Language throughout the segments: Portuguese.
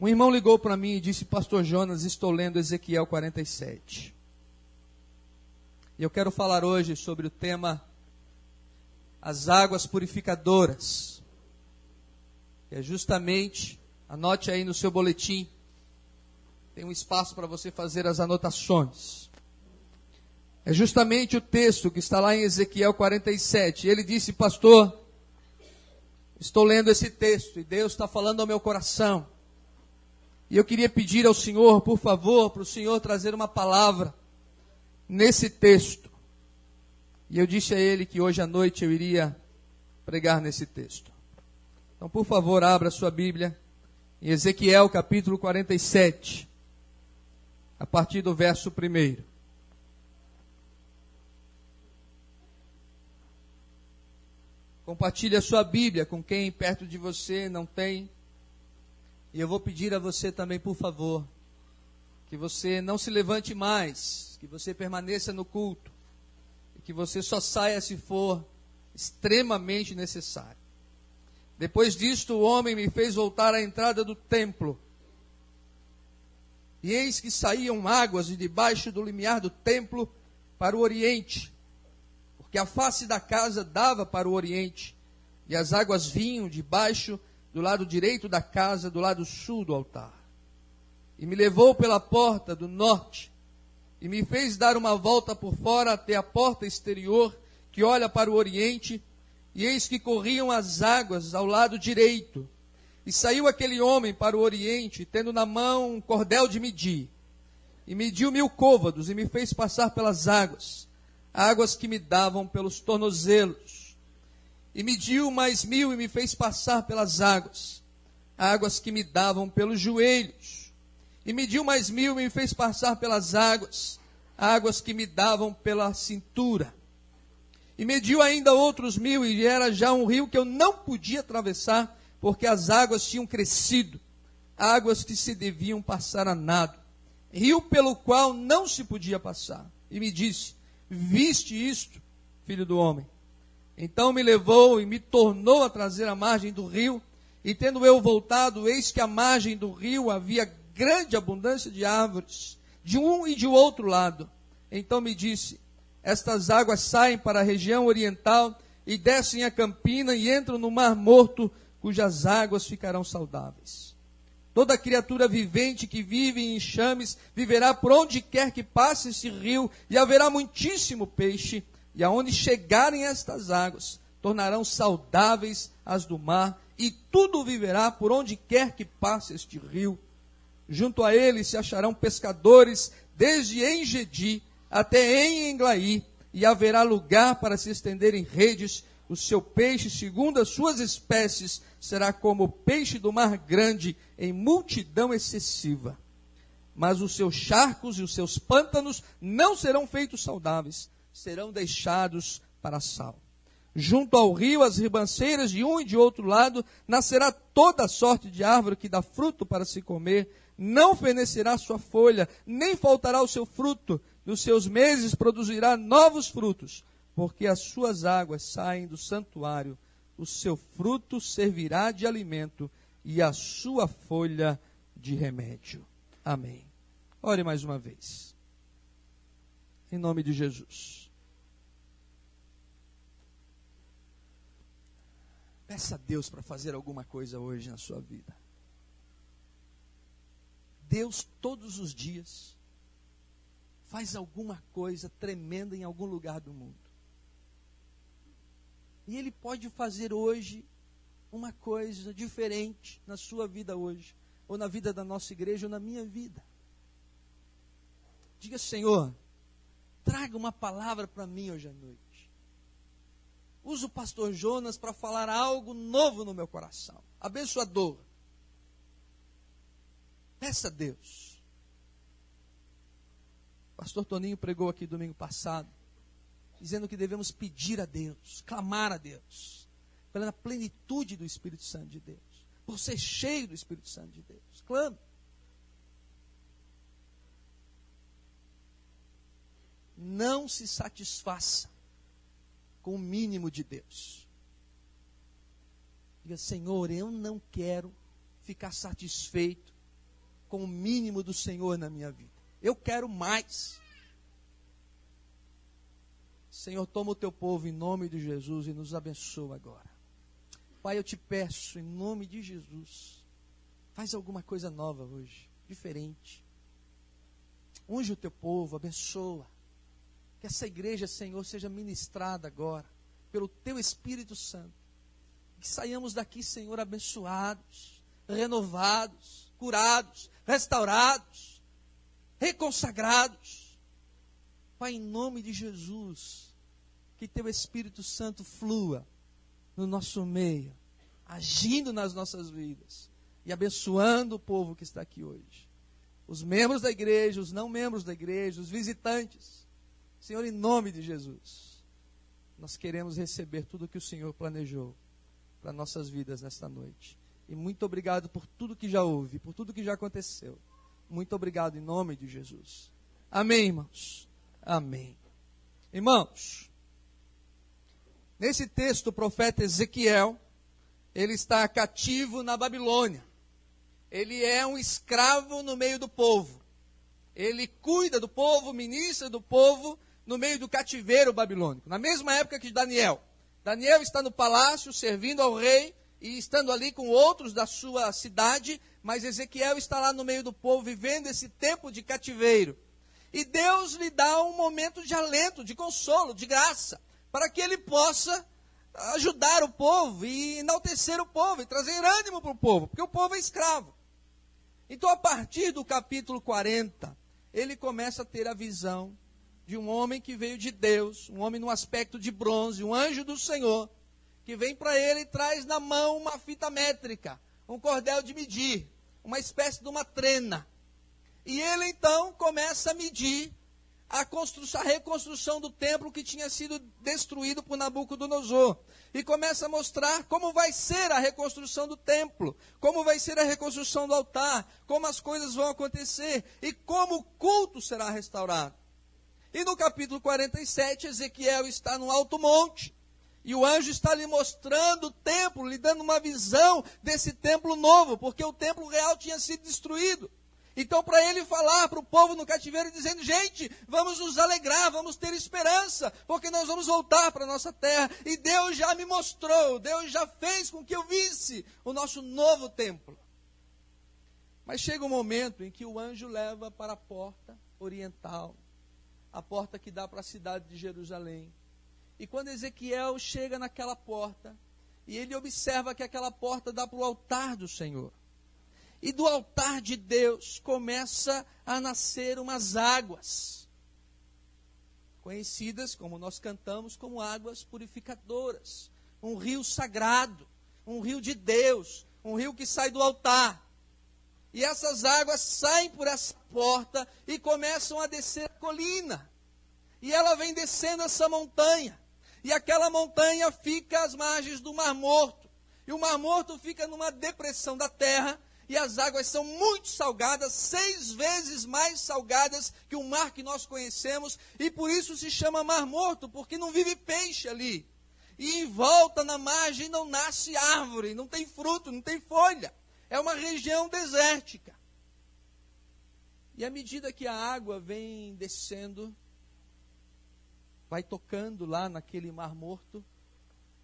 Um irmão ligou para mim e disse: Pastor Jonas, estou lendo Ezequiel 47. E eu quero falar hoje sobre o tema as águas purificadoras. É justamente, anote aí no seu boletim, tem um espaço para você fazer as anotações. É justamente o texto que está lá em Ezequiel 47. Ele disse, pastor, estou lendo esse texto e Deus está falando ao meu coração. E eu queria pedir ao Senhor, por favor, para o Senhor trazer uma palavra nesse texto. E eu disse a ele que hoje à noite eu iria pregar nesse texto. Então, por favor, abra sua Bíblia em Ezequiel capítulo 47, a partir do verso 1. Compartilhe a sua Bíblia com quem perto de você não tem e eu vou pedir a você também, por favor, que você não se levante mais, que você permaneça no culto, e que você só saia se for extremamente necessário. Depois disto, o homem me fez voltar à entrada do templo. E eis que saíam águas de debaixo do limiar do templo para o oriente, porque a face da casa dava para o oriente, e as águas vinham debaixo do lado direito da casa, do lado sul do altar. E me levou pela porta do norte, e me fez dar uma volta por fora até a porta exterior, que olha para o oriente, e eis que corriam as águas ao lado direito. E saiu aquele homem para o oriente, tendo na mão um cordel de medir. E mediu mil côvados, e me fez passar pelas águas, águas que me davam pelos tornozelos e mediu mais mil e me fez passar pelas águas, águas que me davam pelos joelhos. E mediu mais mil e me fez passar pelas águas, águas que me davam pela cintura. E mediu ainda outros mil, e era já um rio que eu não podia atravessar, porque as águas tinham crescido, águas que se deviam passar a nado, rio pelo qual não se podia passar. E me disse: Viste isto, filho do homem? Então me levou e me tornou a trazer à margem do rio, e tendo eu voltado, eis que à margem do rio havia grande abundância de árvores, de um e de outro lado. Então me disse: Estas águas saem para a região oriental e descem a campina e entram no mar morto, cujas águas ficarão saudáveis. Toda criatura vivente que vive em enxames viverá por onde quer que passe esse rio, e haverá muitíssimo peixe e aonde chegarem estas águas, tornarão saudáveis as do mar, e tudo viverá por onde quer que passe este rio. Junto a ele se acharão pescadores, desde Engedi até em Englaí, e haverá lugar para se estenderem redes. O seu peixe, segundo as suas espécies, será como o peixe do mar grande, em multidão excessiva. Mas os seus charcos e os seus pântanos não serão feitos saudáveis serão deixados para sal. Junto ao rio, as ribanceiras de um e de outro lado, nascerá toda sorte de árvore que dá fruto para se comer, não fenecerá sua folha, nem faltará o seu fruto, nos seus meses produzirá novos frutos, porque as suas águas saem do santuário, o seu fruto servirá de alimento e a sua folha de remédio. Amém. Ore mais uma vez. Em nome de Jesus. Peça a Deus para fazer alguma coisa hoje na sua vida. Deus, todos os dias, faz alguma coisa tremenda em algum lugar do mundo. E Ele pode fazer hoje uma coisa diferente na sua vida hoje, ou na vida da nossa igreja, ou na minha vida. Diga, Senhor, traga uma palavra para mim hoje à noite. Uso o pastor Jonas para falar algo novo no meu coração, abençoador. Peça a Deus. O pastor Toninho pregou aqui domingo passado, dizendo que devemos pedir a Deus, clamar a Deus, pela plenitude do Espírito Santo de Deus, por ser cheio do Espírito Santo de Deus. Clame. Não se satisfaça com o mínimo de Deus. Diga, Senhor, eu não quero ficar satisfeito com o mínimo do Senhor na minha vida. Eu quero mais. Senhor, toma o teu povo em nome de Jesus e nos abençoa agora. Pai, eu te peço em nome de Jesus, faz alguma coisa nova hoje, diferente. Unge o teu povo, abençoa. Que essa igreja, Senhor, seja ministrada agora pelo teu Espírito Santo. Que saiamos daqui, Senhor, abençoados, renovados, curados, restaurados, reconsagrados. Pai, em nome de Jesus, que teu Espírito Santo flua no nosso meio, agindo nas nossas vidas e abençoando o povo que está aqui hoje. Os membros da igreja, os não membros da igreja, os visitantes. Senhor, em nome de Jesus, nós queremos receber tudo o que o Senhor planejou para nossas vidas nesta noite. E muito obrigado por tudo que já houve, por tudo que já aconteceu. Muito obrigado em nome de Jesus. Amém, irmãos. Amém. Irmãos, nesse texto, o profeta Ezequiel, ele está cativo na Babilônia. Ele é um escravo no meio do povo. Ele cuida do povo, ministra do povo no meio do cativeiro babilônico. Na mesma época que Daniel. Daniel está no palácio servindo ao rei e estando ali com outros da sua cidade, mas Ezequiel está lá no meio do povo vivendo esse tempo de cativeiro. E Deus lhe dá um momento de alento, de consolo, de graça, para que ele possa ajudar o povo e enaltecer o povo e trazer ânimo para o povo, porque o povo é escravo. Então, a partir do capítulo 40, ele começa a ter a visão de um homem que veio de Deus, um homem no aspecto de bronze, um anjo do Senhor, que vem para ele e traz na mão uma fita métrica, um cordel de medir, uma espécie de uma trena. E ele então começa a medir a, a reconstrução do templo que tinha sido destruído por Nabucodonosor. E começa a mostrar como vai ser a reconstrução do templo, como vai ser a reconstrução do altar, como as coisas vão acontecer e como o culto será restaurado. E no capítulo 47, Ezequiel está no alto monte. E o anjo está lhe mostrando o templo, lhe dando uma visão desse templo novo, porque o templo real tinha sido destruído. Então, para ele falar para o povo no cativeiro, dizendo: gente, vamos nos alegrar, vamos ter esperança, porque nós vamos voltar para a nossa terra. E Deus já me mostrou, Deus já fez com que eu visse o nosso novo templo. Mas chega um momento em que o anjo leva para a porta oriental, a porta que dá para a cidade de Jerusalém. E quando Ezequiel chega naquela porta, e ele observa que aquela porta dá para o altar do Senhor. E do altar de Deus começa a nascer umas águas, conhecidas, como nós cantamos, como águas purificadoras. Um rio sagrado, um rio de Deus, um rio que sai do altar. E essas águas saem por essa porta e começam a descer a colina. E ela vem descendo essa montanha. E aquela montanha fica às margens do Mar Morto. E o Mar Morto fica numa depressão da terra e as águas são muito salgadas, seis vezes mais salgadas que o mar que nós conhecemos, e por isso se chama Mar Morto, porque não vive peixe ali. E em volta, na margem, não nasce árvore, não tem fruto, não tem folha. É uma região desértica. E à medida que a água vem descendo, vai tocando lá naquele mar morto,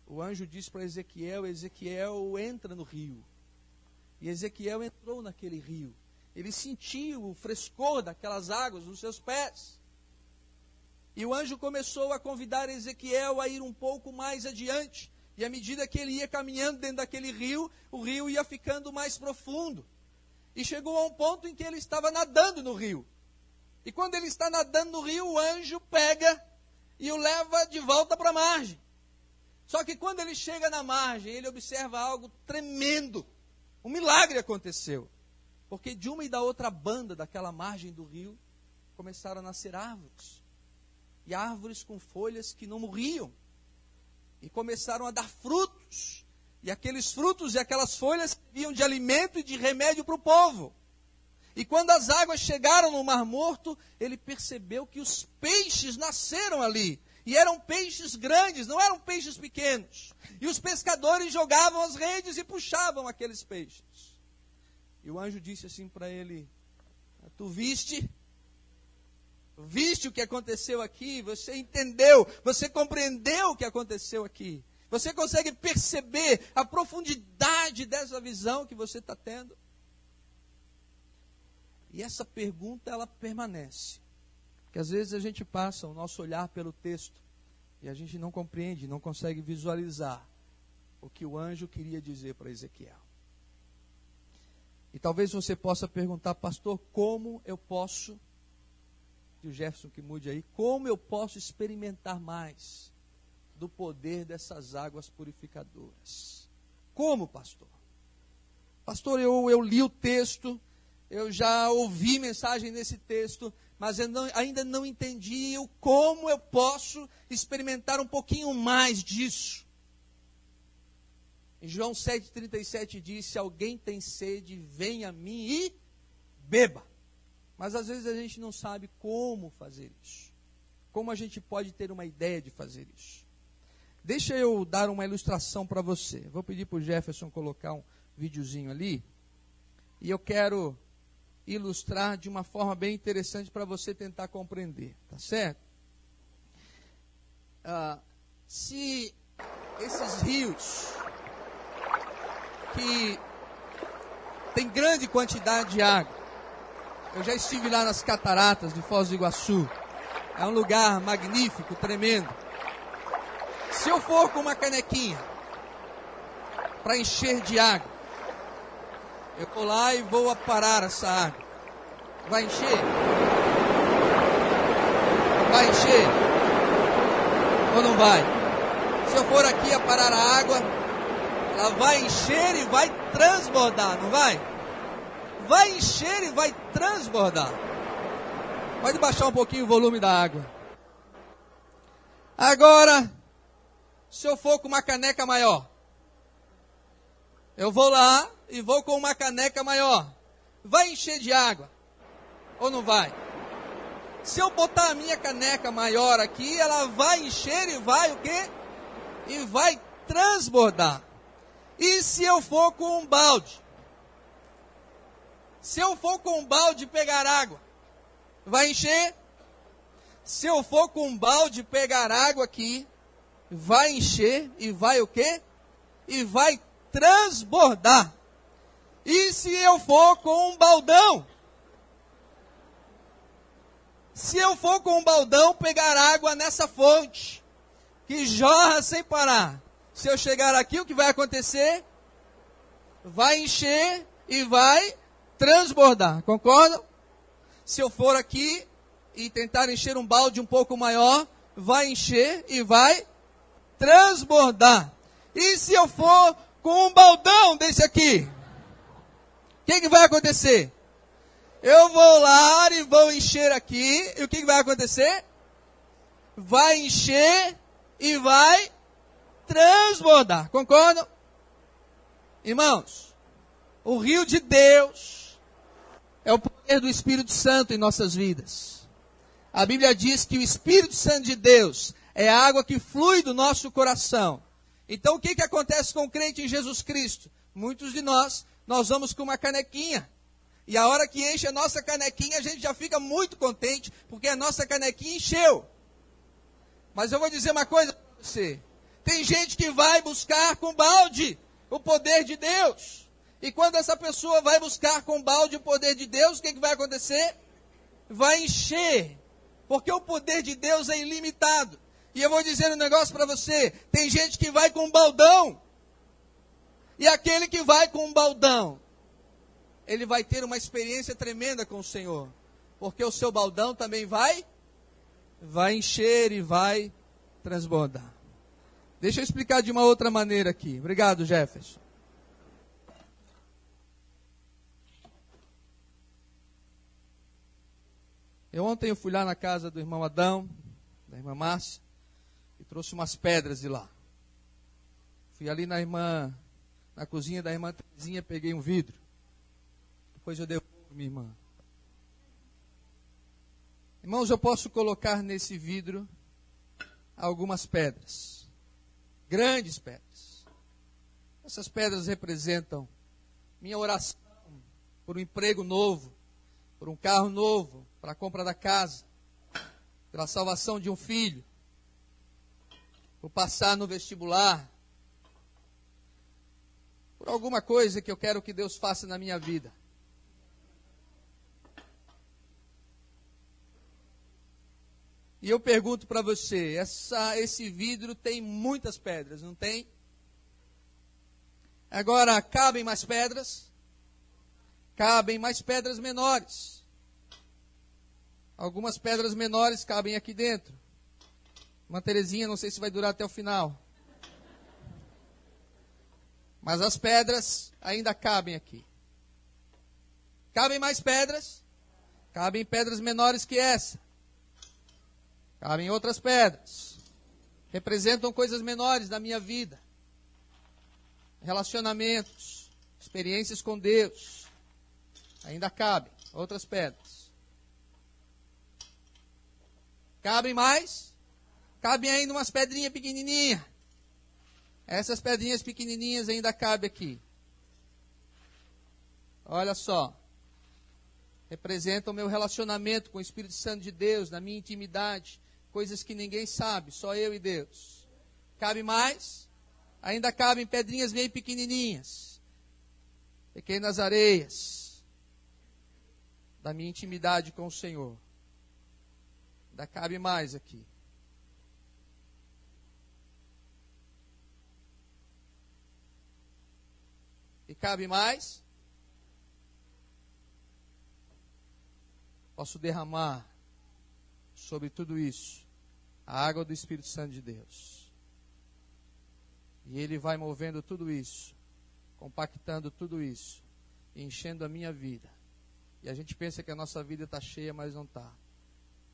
o anjo diz para Ezequiel: Ezequiel entra no rio. E Ezequiel entrou naquele rio. Ele sentiu o frescor daquelas águas nos seus pés. E o anjo começou a convidar Ezequiel a ir um pouco mais adiante. E à medida que ele ia caminhando dentro daquele rio, o rio ia ficando mais profundo. E chegou a um ponto em que ele estava nadando no rio. E quando ele está nadando no rio, o anjo pega e o leva de volta para a margem. Só que quando ele chega na margem, ele observa algo tremendo. Um milagre aconteceu. Porque de uma e da outra banda daquela margem do rio começaram a nascer árvores. E árvores com folhas que não morriam. E começaram a dar frutos. E aqueles frutos e aquelas folhas iam de alimento e de remédio para o povo. E quando as águas chegaram no Mar Morto, ele percebeu que os peixes nasceram ali. E eram peixes grandes, não eram peixes pequenos. E os pescadores jogavam as redes e puxavam aqueles peixes. E o anjo disse assim para ele: Tu viste? Viste o que aconteceu aqui? Você entendeu? Você compreendeu o que aconteceu aqui? Você consegue perceber a profundidade dessa visão que você está tendo? E essa pergunta ela permanece. Que às vezes a gente passa o nosso olhar pelo texto e a gente não compreende, não consegue visualizar o que o anjo queria dizer para Ezequiel. E talvez você possa perguntar, pastor, como eu posso, e o Jefferson que mude aí, como eu posso experimentar mais do poder dessas águas purificadoras? Como, pastor? Pastor, eu, eu li o texto, eu já ouvi mensagem nesse texto, mas eu não, ainda não entendi o como eu posso experimentar um pouquinho mais disso. Em João 7,37 diz: Se alguém tem sede, venha a mim e beba. Mas às vezes a gente não sabe como fazer isso. Como a gente pode ter uma ideia de fazer isso. Deixa eu dar uma ilustração para você. Vou pedir para o Jefferson colocar um videozinho ali. E eu quero ilustrar de uma forma bem interessante para você tentar compreender. Tá certo? Ah, se esses rios que tem grande quantidade de água. Eu já estive lá nas cataratas de Foz do Iguaçu. É um lugar magnífico, tremendo. Se eu for com uma canequinha para encher de água, eu vou lá e vou aparar essa água. Vai encher? Vai encher? Ou não vai? Se eu for aqui a parar a água, ela vai encher e vai transbordar, não vai? Vai encher e vai transbordar. Pode baixar um pouquinho o volume da água. Agora, se eu for com uma caneca maior, eu vou lá e vou com uma caneca maior. Vai encher de água ou não vai? Se eu botar a minha caneca maior aqui, ela vai encher e vai o quê? E vai transbordar. E se eu for com um balde? Se eu for com um balde pegar água, vai encher? Se eu for com um balde pegar água aqui, vai encher e vai o quê? E vai transbordar. E se eu for com um baldão? Se eu for com um baldão pegar água nessa fonte, que jorra sem parar, se eu chegar aqui, o que vai acontecer? Vai encher e vai transbordar. Concordam? Se eu for aqui e tentar encher um balde um pouco maior, vai encher e vai transbordar. E se eu for com um baldão desse aqui, o que, que vai acontecer? Eu vou lá e vou encher aqui, e o que, que vai acontecer? Vai encher e vai transbordar. Concordam? Irmãos, o rio de Deus é o poder do Espírito Santo em nossas vidas. A Bíblia diz que o Espírito Santo de Deus é a água que flui do nosso coração. Então o que, que acontece com o crente em Jesus Cristo? Muitos de nós, nós vamos com uma canequinha. E a hora que enche a nossa canequinha, a gente já fica muito contente, porque a nossa canequinha encheu. Mas eu vou dizer uma coisa para você. Tem gente que vai buscar com balde o poder de Deus. E quando essa pessoa vai buscar com balde o poder de Deus, o que, que vai acontecer? Vai encher. Porque o poder de Deus é ilimitado. E eu vou dizer um negócio para você: tem gente que vai com um baldão. E aquele que vai com um baldão, ele vai ter uma experiência tremenda com o Senhor. Porque o seu baldão também vai vai encher e vai transbordar. Deixa eu explicar de uma outra maneira aqui. Obrigado, Jefferson. Eu ontem eu fui lá na casa do irmão Adão, da irmã Márcia, e trouxe umas pedras de lá. Fui ali na irmã, na cozinha da irmã Terezinha, peguei um vidro. Depois eu devolvo minha irmã. Irmãos, eu posso colocar nesse vidro algumas pedras grandes pedras. Essas pedras representam minha oração por um emprego novo, por um carro novo, para a compra da casa, pela salvação de um filho, por passar no vestibular, por alguma coisa que eu quero que Deus faça na minha vida. E eu pergunto para você, essa, esse vidro tem muitas pedras, não tem? Agora, cabem mais pedras? Cabem mais pedras menores. Algumas pedras menores cabem aqui dentro. Uma Terezinha, não sei se vai durar até o final. Mas as pedras ainda cabem aqui. Cabem mais pedras? Cabem pedras menores que essa. Cabem outras pedras. Representam coisas menores da minha vida. Relacionamentos, experiências com Deus. Ainda cabem outras pedras. Cabem mais? Cabem ainda umas pedrinhas pequenininhas. Essas pedrinhas pequenininhas ainda cabem aqui. Olha só. Representam o meu relacionamento com o Espírito Santo de Deus, na minha intimidade, coisas que ninguém sabe, só eu e Deus. Cabe mais? Ainda cabem pedrinhas bem pequenininhas, pequenas areias da minha intimidade com o Senhor. Ainda cabe mais aqui. E cabe mais? Posso derramar sobre tudo isso a água do Espírito Santo de Deus. E Ele vai movendo tudo isso, compactando tudo isso, enchendo a minha vida. E a gente pensa que a nossa vida está cheia, mas não está.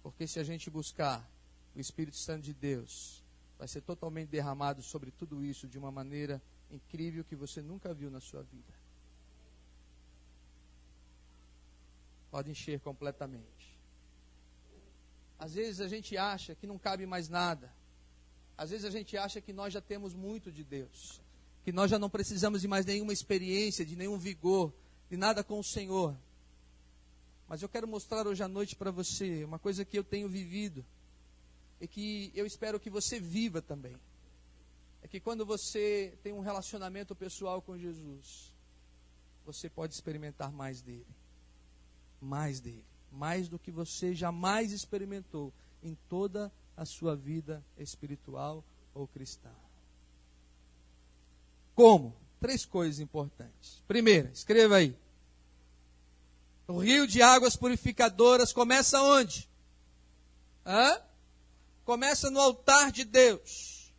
Porque se a gente buscar o Espírito Santo de Deus, vai ser totalmente derramado sobre tudo isso de uma maneira incrível que você nunca viu na sua vida. Pode encher completamente. Às vezes a gente acha que não cabe mais nada. Às vezes a gente acha que nós já temos muito de Deus. Que nós já não precisamos de mais nenhuma experiência, de nenhum vigor, de nada com o Senhor. Mas eu quero mostrar hoje à noite para você uma coisa que eu tenho vivido e que eu espero que você viva também. É que quando você tem um relacionamento pessoal com Jesus, você pode experimentar mais dele. Mais dele mais do que você jamais experimentou em toda a sua vida espiritual ou cristã. Como? Três coisas importantes. Primeira, escreva aí. O rio de águas purificadoras começa onde? Hã? Começa no altar de Deus.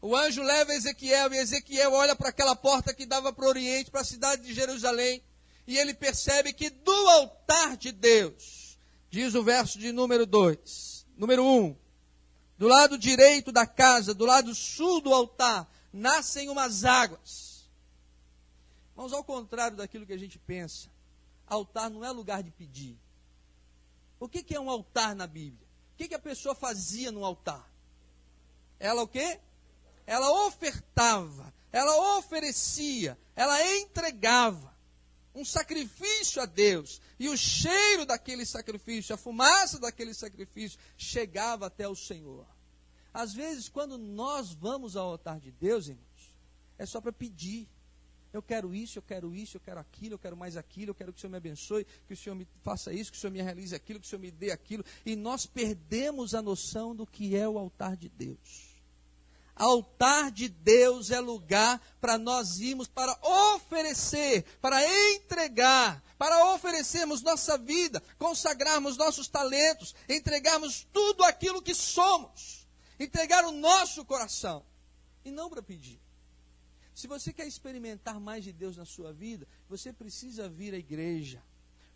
O anjo leva Ezequiel e Ezequiel olha para aquela porta que dava para o Oriente, para a cidade de Jerusalém e ele percebe que do altar de Deus, diz o verso de número 2, número 1, um, do lado direito da casa, do lado sul do altar, nascem umas águas. Vamos ao contrário daquilo que a gente pensa. Altar não é lugar de pedir. O que, que é um altar na Bíblia? O que, que a pessoa fazia no altar? Ela o quê? Ela ofertava, ela oferecia, ela entregava um sacrifício a Deus, e o cheiro daquele sacrifício, a fumaça daquele sacrifício, chegava até o Senhor. Às vezes, quando nós vamos ao altar de Deus, irmãos, é só para pedir. Eu quero isso, eu quero isso, eu quero aquilo, eu quero mais aquilo, eu quero que o Senhor me abençoe, que o Senhor me faça isso, que o Senhor me realize aquilo, que o Senhor me dê aquilo. E nós perdemos a noção do que é o altar de Deus. Altar de Deus é lugar para nós irmos para oferecer, para entregar, para oferecermos nossa vida, consagrarmos nossos talentos, entregarmos tudo aquilo que somos, entregar o nosso coração e não para pedir. Se você quer experimentar mais de Deus na sua vida, você precisa vir à igreja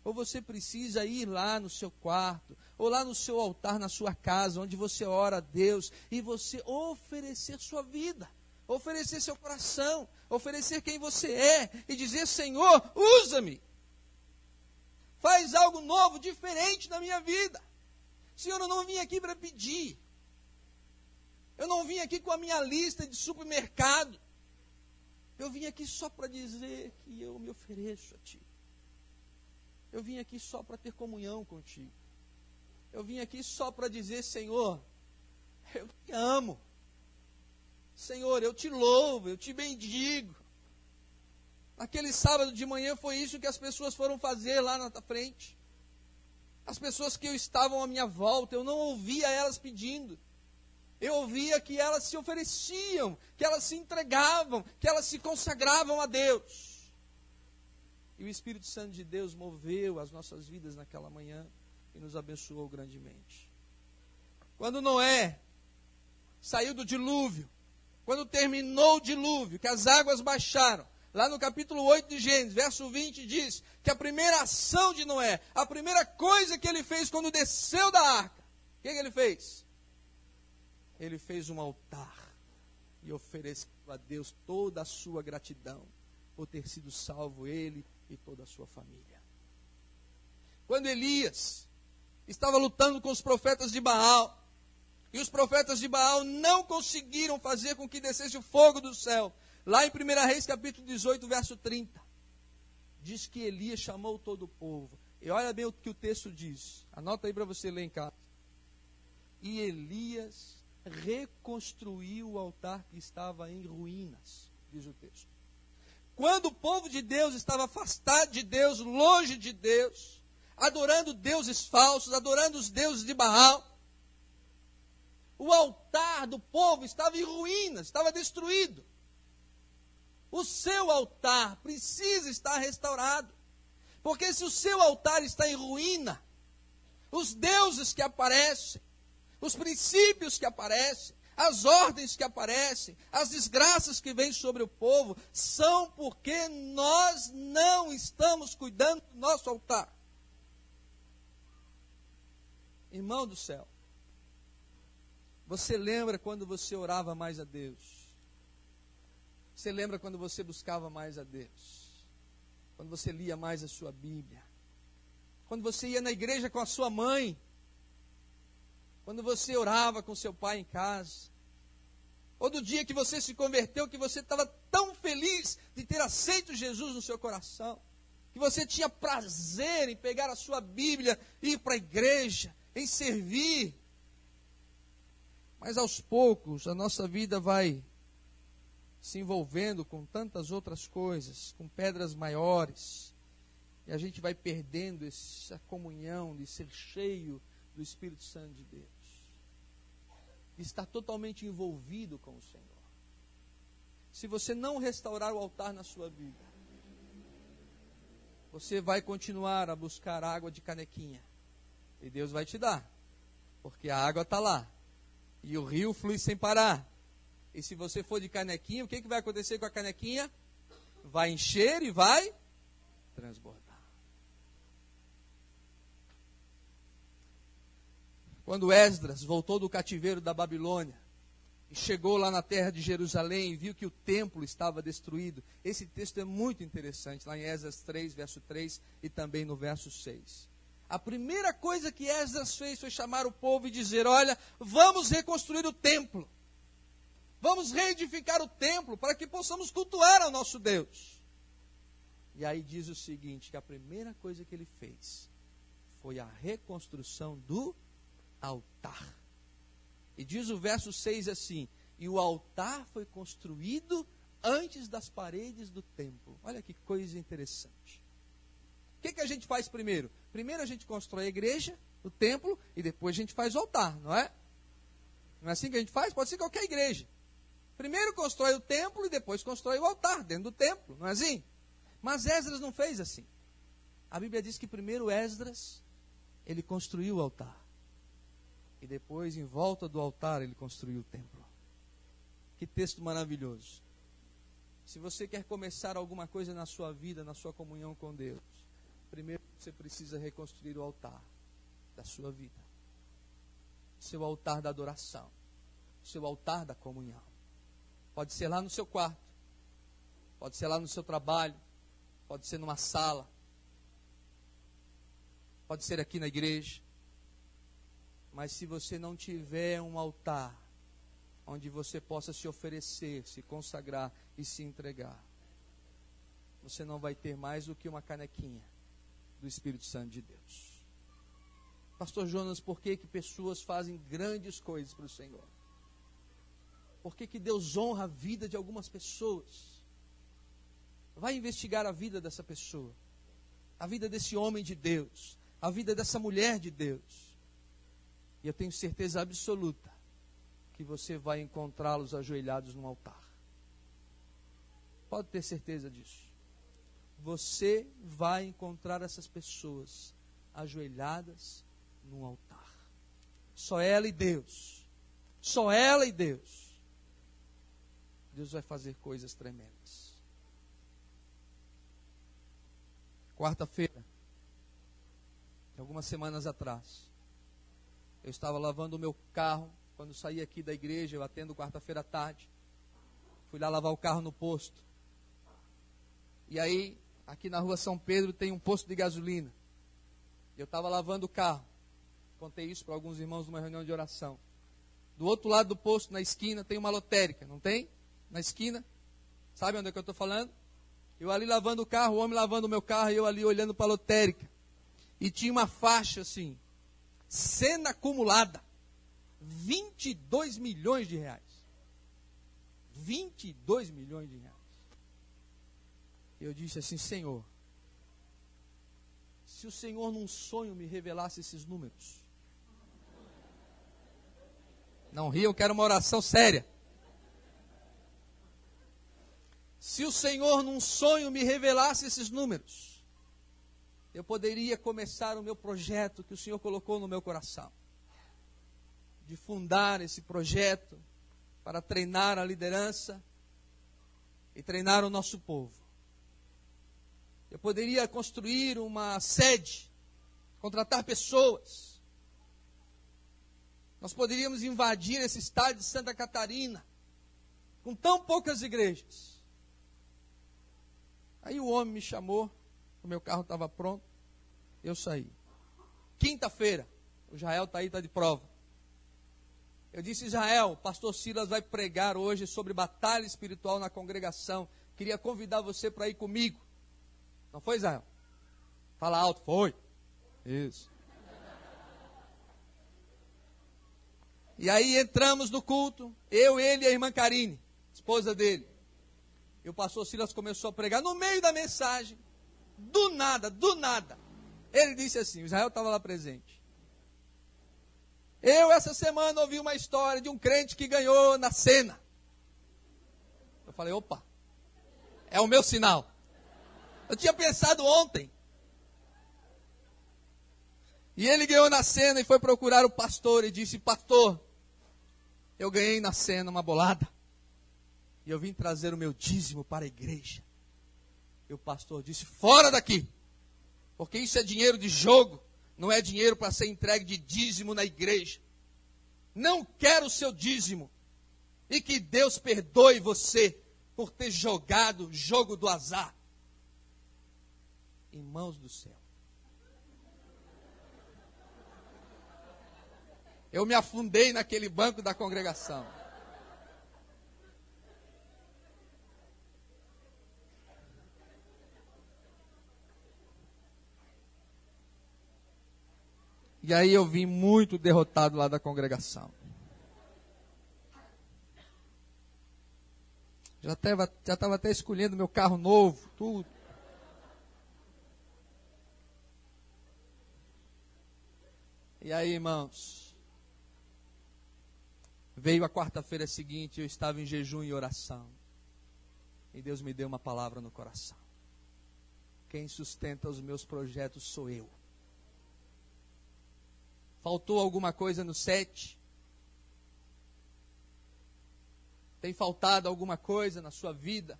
ou você precisa ir lá no seu quarto, ou lá no seu altar, na sua casa, onde você ora a Deus, e você oferecer sua vida, oferecer seu coração, oferecer quem você é, e dizer: Senhor, usa-me. Faz algo novo, diferente na minha vida. Senhor, eu não vim aqui para pedir. Eu não vim aqui com a minha lista de supermercado. Eu vim aqui só para dizer que eu me ofereço a Ti. Eu vim aqui só para ter comunhão contigo. Eu vim aqui só para dizer, Senhor, eu te amo. Senhor, eu te louvo, eu te bendigo. Aquele sábado de manhã foi isso que as pessoas foram fazer lá na frente. As pessoas que estavam à minha volta, eu não ouvia elas pedindo. Eu ouvia que elas se ofereciam, que elas se entregavam, que elas se consagravam a Deus. E o Espírito Santo de Deus moveu as nossas vidas naquela manhã e nos abençoou grandemente. Quando Noé saiu do dilúvio, quando terminou o dilúvio, que as águas baixaram, lá no capítulo 8 de Gênesis, verso 20, diz que a primeira ação de Noé, a primeira coisa que ele fez quando desceu da arca, o que, que ele fez? Ele fez um altar e ofereceu a Deus toda a sua gratidão por ter sido salvo ele e toda a sua família. Quando Elias estava lutando com os profetas de Baal, e os profetas de Baal não conseguiram fazer com que descesse o fogo do céu. Lá em 1 Reis capítulo 18, verso 30. Diz que Elias chamou todo o povo. E olha bem o que o texto diz. Anota aí para você ler em casa. E Elias reconstruiu o altar que estava em ruínas, diz o texto. Quando o povo de Deus estava afastado de Deus, longe de Deus, adorando deuses falsos, adorando os deuses de Baal, o altar do povo estava em ruínas, estava destruído. O seu altar precisa estar restaurado. Porque se o seu altar está em ruína, os deuses que aparecem, os princípios que aparecem, as ordens que aparecem, as desgraças que vêm sobre o povo, são porque nós não estamos cuidando do nosso altar. Irmão do céu, você lembra quando você orava mais a Deus? Você lembra quando você buscava mais a Deus? Quando você lia mais a sua Bíblia? Quando você ia na igreja com a sua mãe? Quando você orava com seu pai em casa? Ou do dia que você se converteu, que você estava tão feliz de ter aceito Jesus no seu coração? Que você tinha prazer em pegar a sua Bíblia, ir para a igreja, em servir, mas aos poucos a nossa vida vai se envolvendo com tantas outras coisas, com pedras maiores, e a gente vai perdendo essa comunhão de ser cheio do Espírito Santo de Deus. Está totalmente envolvido com o Senhor. Se você não restaurar o altar na sua vida, você vai continuar a buscar água de canequinha. E Deus vai te dar. Porque a água está lá. E o rio flui sem parar. E se você for de canequinha, o que, que vai acontecer com a canequinha? Vai encher e vai transbordar. Quando Esdras voltou do cativeiro da Babilônia e chegou lá na terra de Jerusalém e viu que o templo estava destruído, esse texto é muito interessante, lá em Esdras 3, verso 3 e também no verso 6 a primeira coisa que Esdras fez foi chamar o povo e dizer: Olha, vamos reconstruir o templo. Vamos reedificar o templo para que possamos cultuar ao nosso Deus. E aí diz o seguinte: que a primeira coisa que ele fez foi a reconstrução do altar. E diz o verso 6 assim: E o altar foi construído antes das paredes do templo. Olha que coisa interessante. O que, que a gente faz primeiro? Primeiro a gente constrói a igreja, o templo, e depois a gente faz o altar, não é? Não é assim que a gente faz? Pode ser qualquer igreja. Primeiro constrói o templo e depois constrói o altar dentro do templo, não é assim? Mas Esdras não fez assim. A Bíblia diz que primeiro Esdras, ele construiu o altar. E depois, em volta do altar, ele construiu o templo. Que texto maravilhoso. Se você quer começar alguma coisa na sua vida, na sua comunhão com Deus, primeiro você precisa reconstruir o altar da sua vida. Seu altar da adoração. Seu altar da comunhão. Pode ser lá no seu quarto. Pode ser lá no seu trabalho. Pode ser numa sala. Pode ser aqui na igreja. Mas se você não tiver um altar onde você possa se oferecer, se consagrar e se entregar, você não vai ter mais do que uma canequinha do Espírito Santo de Deus. Pastor Jonas, por que, que pessoas fazem grandes coisas para o Senhor? Por que, que Deus honra a vida de algumas pessoas? Vai investigar a vida dessa pessoa, a vida desse homem de Deus, a vida dessa mulher de Deus. E eu tenho certeza absoluta que você vai encontrá-los ajoelhados no altar. Pode ter certeza disso. Você vai encontrar essas pessoas ajoelhadas no altar. Só ela e Deus. Só ela e Deus. Deus vai fazer coisas tremendas. Quarta-feira, algumas semanas atrás, eu estava lavando o meu carro quando saí aqui da igreja, eu atendo quarta-feira à tarde. Fui lá lavar o carro no posto. E aí, aqui na rua São Pedro tem um posto de gasolina. Eu estava lavando o carro. Contei isso para alguns irmãos numa reunião de oração. Do outro lado do posto, na esquina, tem uma lotérica, não tem? Na esquina. Sabe onde é que eu estou falando? Eu ali lavando o carro, o homem lavando o meu carro, e eu ali olhando para a lotérica. E tinha uma faixa assim, cena acumulada, 22 milhões de reais. 22 milhões de reais. Eu disse assim, Senhor, se o Senhor num sonho me revelasse esses números, não riam, quero uma oração séria. Se o Senhor num sonho me revelasse esses números, eu poderia começar o meu projeto que o Senhor colocou no meu coração. De fundar esse projeto para treinar a liderança e treinar o nosso povo. Eu poderia construir uma sede, contratar pessoas, nós poderíamos invadir esse estádio de Santa Catarina com tão poucas igrejas. Aí o homem me chamou, o meu carro estava pronto, eu saí. Quinta-feira, o Israel está aí, está de prova. Eu disse, Israel, o pastor Silas vai pregar hoje sobre batalha espiritual na congregação. Queria convidar você para ir comigo. Não foi, Israel? Fala alto, foi. Isso. E aí entramos no culto, eu, ele e a irmã Karine, esposa dele. E o pastor Silas começou a pregar no meio da mensagem, do nada, do nada. Ele disse assim: Israel estava lá presente. Eu, essa semana, ouvi uma história de um crente que ganhou na cena. Eu falei: opa, é o meu sinal. Eu tinha pensado ontem. E ele ganhou na cena e foi procurar o pastor e disse: Pastor, eu ganhei na cena uma bolada. E eu vim trazer o meu dízimo para a igreja. E o pastor disse: Fora daqui! Porque isso é dinheiro de jogo, não é dinheiro para ser entregue de dízimo na igreja. Não quero o seu dízimo. E que Deus perdoe você por ter jogado o jogo do azar. Irmãos do céu. Eu me afundei naquele banco da congregação. E aí eu vim muito derrotado lá da congregação. Já estava já estava até escolhendo meu carro novo, tudo. E aí, irmãos, Veio a quarta-feira seguinte, eu estava em jejum e oração. E Deus me deu uma palavra no coração. Quem sustenta os meus projetos sou eu. Faltou alguma coisa no sete? Tem faltado alguma coisa na sua vida?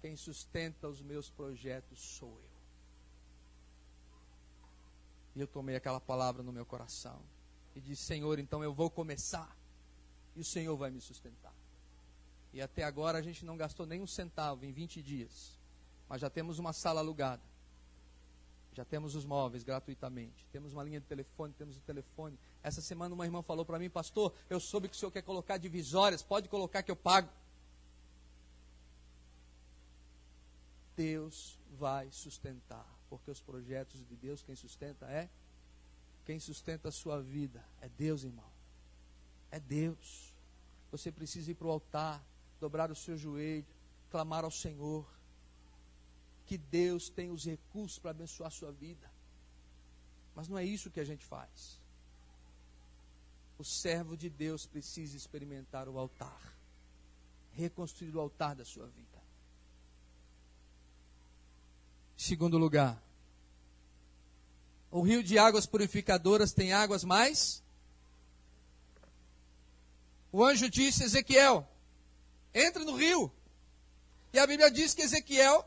Quem sustenta os meus projetos sou eu. E eu tomei aquela palavra no meu coração e disse: Senhor, então eu vou começar e o Senhor vai me sustentar. E até agora a gente não gastou nem um centavo em 20 dias, mas já temos uma sala alugada, já temos os móveis gratuitamente, temos uma linha de telefone, temos o telefone. Essa semana uma irmã falou para mim, pastor, eu soube que o senhor quer colocar divisórias, pode colocar que eu pago. Deus vai sustentar porque os projetos de Deus, quem sustenta é quem sustenta a sua vida é Deus, irmão. É Deus. Você precisa ir para o altar, dobrar o seu joelho, clamar ao Senhor. Que Deus tem os recursos para abençoar a sua vida. Mas não é isso que a gente faz. O servo de Deus precisa experimentar o altar, reconstruir o altar da sua vida. Segundo lugar, o rio de águas purificadoras tem águas mais. O anjo disse a Ezequiel: entre no rio. E a Bíblia diz que Ezequiel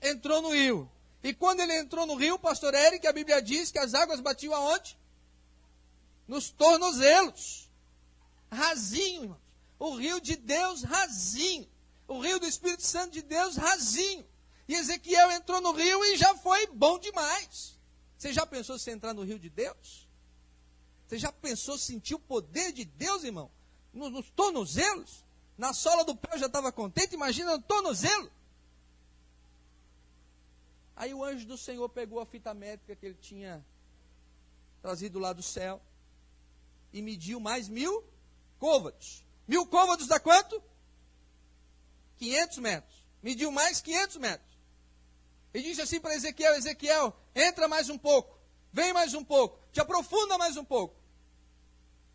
entrou no rio. E quando ele entrou no rio, pastor Eric, a Bíblia diz que as águas batiam aonde? Nos tornozelos. Rasinho, irmãos. O rio de Deus rasinho. O rio do Espírito Santo de Deus rasinho. E Ezequiel entrou no rio e já foi bom demais. Você já pensou se entrar no rio de Deus? Você já pensou sentir o poder de Deus, irmão? Nos, nos tornozelos? Na sola do pé eu já estava contente, imagina no tornozelo. Aí o anjo do Senhor pegou a fita métrica que ele tinha trazido lá do céu e mediu mais mil côvados. Mil côvados dá quanto? 500 metros. Mediu mais 500 metros. E disse assim para Ezequiel: Ezequiel, entra mais um pouco, vem mais um pouco, te aprofunda mais um pouco.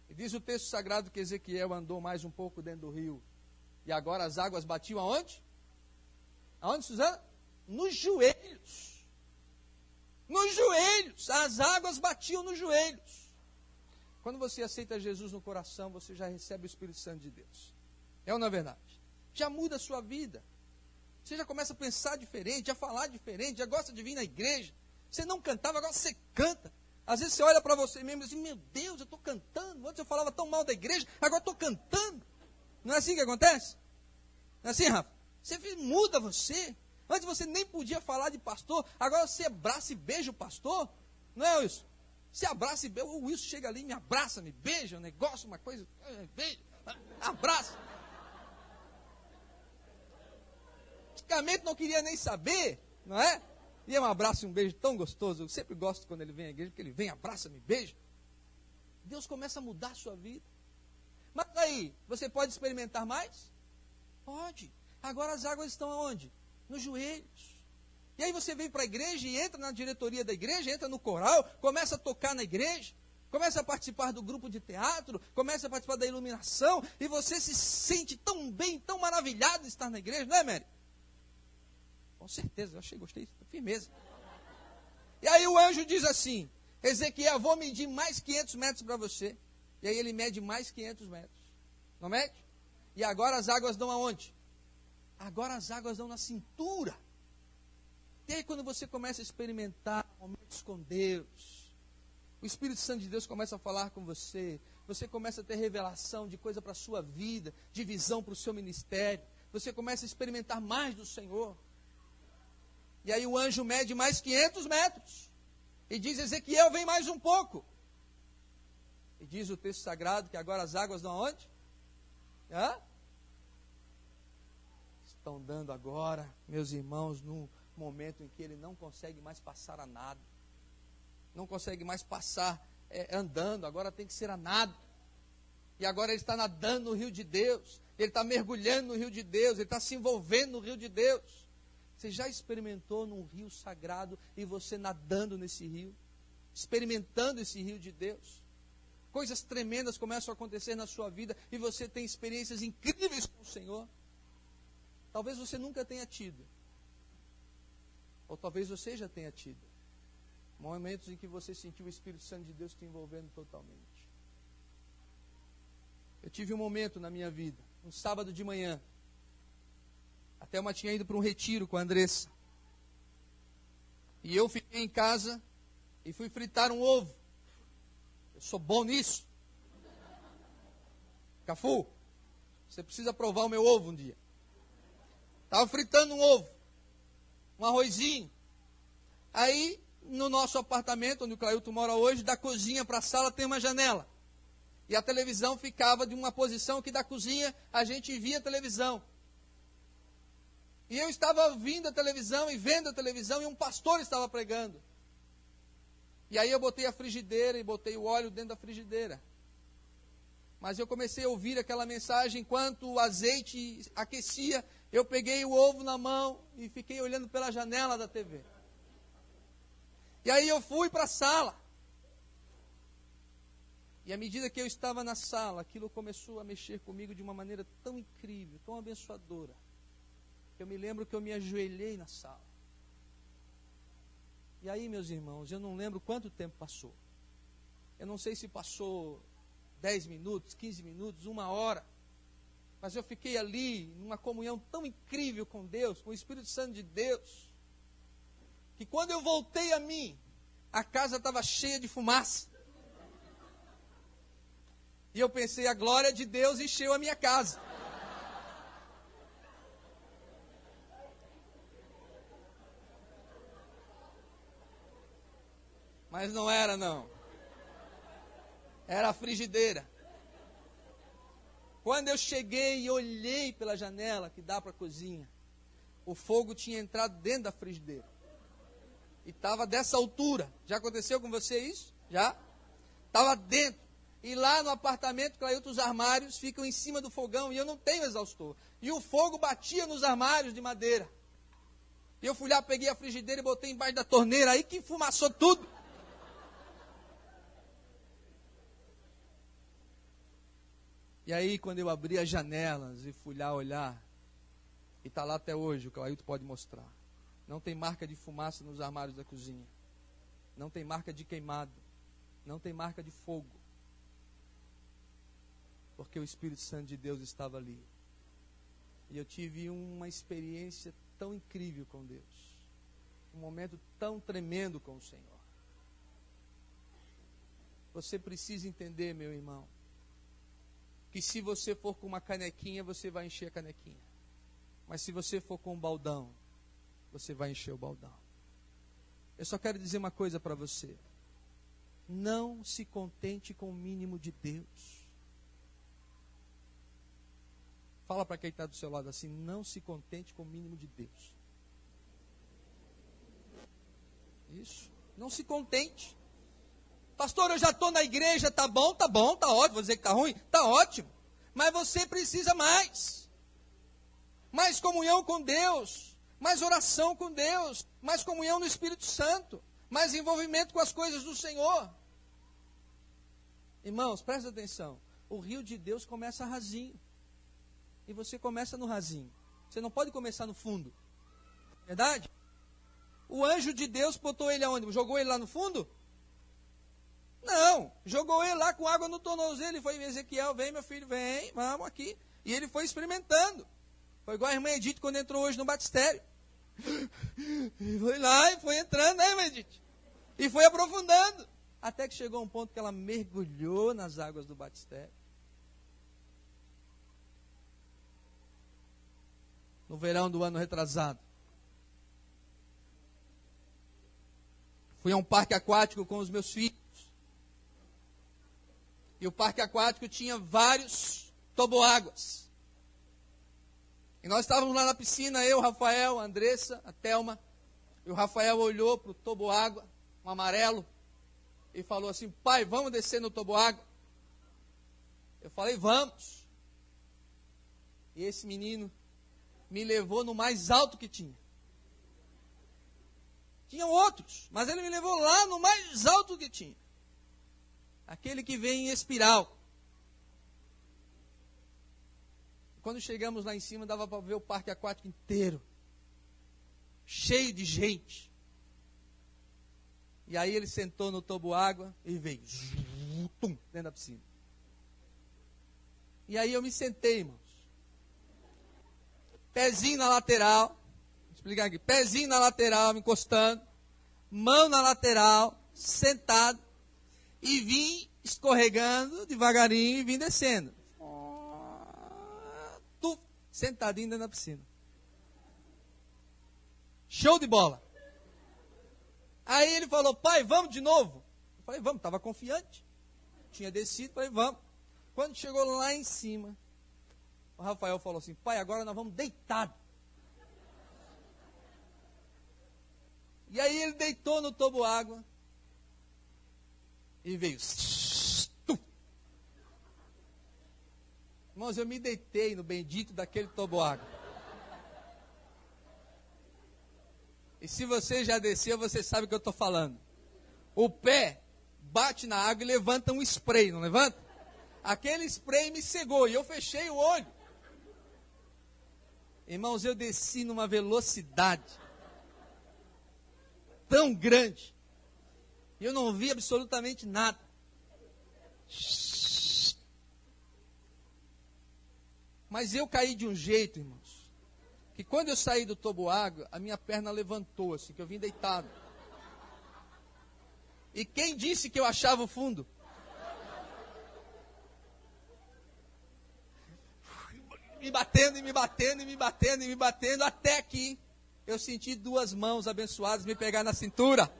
E diz o texto sagrado que Ezequiel andou mais um pouco dentro do rio. E agora as águas batiam aonde? Aonde, Suzana? Nos joelhos. Nos joelhos. As águas batiam nos joelhos. Quando você aceita Jesus no coração, você já recebe o Espírito Santo de Deus. É ou não é verdade? Já muda a sua vida. Você já começa a pensar diferente, a falar diferente, já gosta de vir na igreja. Você não cantava, agora você canta. Às vezes você olha para você mesmo e diz: Meu Deus, eu estou cantando. Antes eu falava tão mal da igreja, agora estou cantando. Não é assim que acontece? Não é assim, Rafa? Você muda você. Antes você nem podia falar de pastor, agora você abraça e beija o pastor. Não é isso? Você abraça e beija. O Wilson chega ali, me abraça, me beija, um negócio, uma coisa. Beija, abraça. Praticamente não queria nem saber, não é? E é um abraço e um beijo tão gostoso. Eu sempre gosto quando ele vem à igreja, porque ele vem, abraça, me beija. Deus começa a mudar a sua vida. Mas aí, você pode experimentar mais? Pode. Agora as águas estão aonde? Nos joelhos. E aí você vem para a igreja e entra na diretoria da igreja, entra no coral, começa a tocar na igreja, começa a participar do grupo de teatro, começa a participar da iluminação, e você se sente tão bem, tão maravilhado de estar na igreja, não é, Mary? Com certeza, eu achei, gostei, firmeza. E aí o anjo diz assim: Ezequiel, vou medir mais 500 metros para você. E aí ele mede mais 500 metros. Não mede? E agora as águas dão aonde? Agora as águas dão na cintura. E aí quando você começa a experimentar momentos com Deus, o Espírito Santo de Deus começa a falar com você, você começa a ter revelação de coisa para a sua vida, de visão para o seu ministério, você começa a experimentar mais do Senhor. E aí o anjo mede mais 500 metros. E diz Ezequiel, vem mais um pouco. E diz o texto sagrado que agora as águas dão aonde? Hã? Estão dando agora, meus irmãos, num momento em que ele não consegue mais passar a nado. Não consegue mais passar é, andando, agora tem que ser a nado. E agora ele está nadando no rio de Deus. Ele está mergulhando no rio de Deus. Ele está se envolvendo no rio de Deus. Você já experimentou num rio sagrado e você nadando nesse rio? Experimentando esse rio de Deus? Coisas tremendas começam a acontecer na sua vida e você tem experiências incríveis com o Senhor. Talvez você nunca tenha tido. Ou talvez você já tenha tido. Momentos em que você sentiu o Espírito Santo de Deus te envolvendo totalmente. Eu tive um momento na minha vida, um sábado de manhã, a Thelma tinha ido para um retiro com a Andressa. E eu fiquei em casa e fui fritar um ovo. Eu sou bom nisso. Cafu, você precisa provar o meu ovo um dia. Estava fritando um ovo, um arrozinho. Aí, no nosso apartamento, onde o Clailton mora hoje, da cozinha para a sala tem uma janela. E a televisão ficava de uma posição que da cozinha a gente via a televisão. E eu estava ouvindo a televisão e vendo a televisão e um pastor estava pregando. E aí eu botei a frigideira e botei o óleo dentro da frigideira. Mas eu comecei a ouvir aquela mensagem enquanto o azeite aquecia. Eu peguei o ovo na mão e fiquei olhando pela janela da TV. E aí eu fui para a sala. E à medida que eu estava na sala, aquilo começou a mexer comigo de uma maneira tão incrível, tão abençoadora, eu me lembro que eu me ajoelhei na sala. E aí, meus irmãos, eu não lembro quanto tempo passou. Eu não sei se passou 10 minutos, 15 minutos, uma hora. Mas eu fiquei ali, numa comunhão tão incrível com Deus, com o Espírito Santo de Deus, que quando eu voltei a mim, a casa estava cheia de fumaça. E eu pensei, a glória de Deus encheu a minha casa. Mas não era, não. Era a frigideira. Quando eu cheguei e olhei pela janela que dá para a cozinha, o fogo tinha entrado dentro da frigideira. E estava dessa altura. Já aconteceu com você isso? Já? Estava dentro. E lá no apartamento, Clailton, os armários ficam em cima do fogão e eu não tenho exaustor. E o fogo batia nos armários de madeira. E eu fui lá, peguei a frigideira e botei embaixo da torneira, aí que fumaçou tudo. E aí, quando eu abri as janelas e fui lá olhar, e está lá até hoje, o Clailton pode mostrar. Não tem marca de fumaça nos armários da cozinha. Não tem marca de queimado. Não tem marca de fogo porque o Espírito Santo de Deus estava ali. E eu tive uma experiência tão incrível com Deus. Um momento tão tremendo com o Senhor. Você precisa entender, meu irmão, que se você for com uma canequinha, você vai encher a canequinha. Mas se você for com um baldão, você vai encher o baldão. Eu só quero dizer uma coisa para você. Não se contente com o mínimo de Deus. Fala para quem está do seu lado assim: não se contente com o mínimo de Deus. Isso. Não se contente. Pastor, eu já estou na igreja, tá bom, tá bom, tá ótimo. Vou dizer que tá ruim? Tá ótimo. Mas você precisa mais. Mais comunhão com Deus. Mais oração com Deus. Mais comunhão no Espírito Santo. Mais envolvimento com as coisas do Senhor. Irmãos, presta atenção. O rio de Deus começa rasinho e você começa no rasinho. Você não pode começar no fundo. Verdade? O anjo de Deus botou ele aonde? Jogou ele lá no fundo? Não, jogou ele lá com água no tornozelo e foi Ezequiel, vem meu filho, vem, vamos aqui. E ele foi experimentando. Foi igual a irmã Edith quando entrou hoje no batistério. E foi lá e foi entrando, né, irmã Edith? E foi aprofundando. Até que chegou um ponto que ela mergulhou nas águas do batistério. no verão do ano retrasado. Fui a um parque aquático com os meus filhos. E o parque aquático tinha vários toboáguas. E nós estávamos lá na piscina, eu, Rafael, a Andressa, a Thelma. E o Rafael olhou para o toboágua, um amarelo, e falou assim: Pai, vamos descer no toboágua? Eu falei: Vamos. E esse menino me levou no mais alto que tinha. Tinham outros, mas ele me levou lá no mais alto que tinha. Aquele que vem em espiral. Quando chegamos lá em cima, dava para ver o parque aquático inteiro. Cheio de gente. E aí ele sentou no tobo água e veio. Tum, dentro da piscina. E aí eu me sentei, irmão pezinho na lateral, vou explicar aqui, pezinho na lateral, me encostando, mão na lateral, sentado, e vim escorregando devagarinho e vim descendo. Tu, sentadinho dentro da piscina. Show de bola. Aí ele falou, pai, vamos de novo? Eu falei, vamos, estava confiante. Tinha descido, falei, vamos. Quando chegou lá em cima, o Rafael falou assim: pai, agora nós vamos deitado. E aí ele deitou no tobo água e veio. Irmãos, eu me deitei no bendito daquele tobo água. E se você já desceu, você sabe o que eu estou falando. O pé bate na água e levanta um spray, não levanta? Aquele spray me cegou e eu fechei o olho. Irmãos, eu desci numa velocidade tão grande. E eu não vi absolutamente nada. Mas eu caí de um jeito, irmãos, que quando eu saí do água, a minha perna levantou, assim, que eu vim deitado. E quem disse que eu achava o fundo? Me batendo e me batendo e me batendo e me batendo, até que eu senti duas mãos abençoadas me pegar na cintura.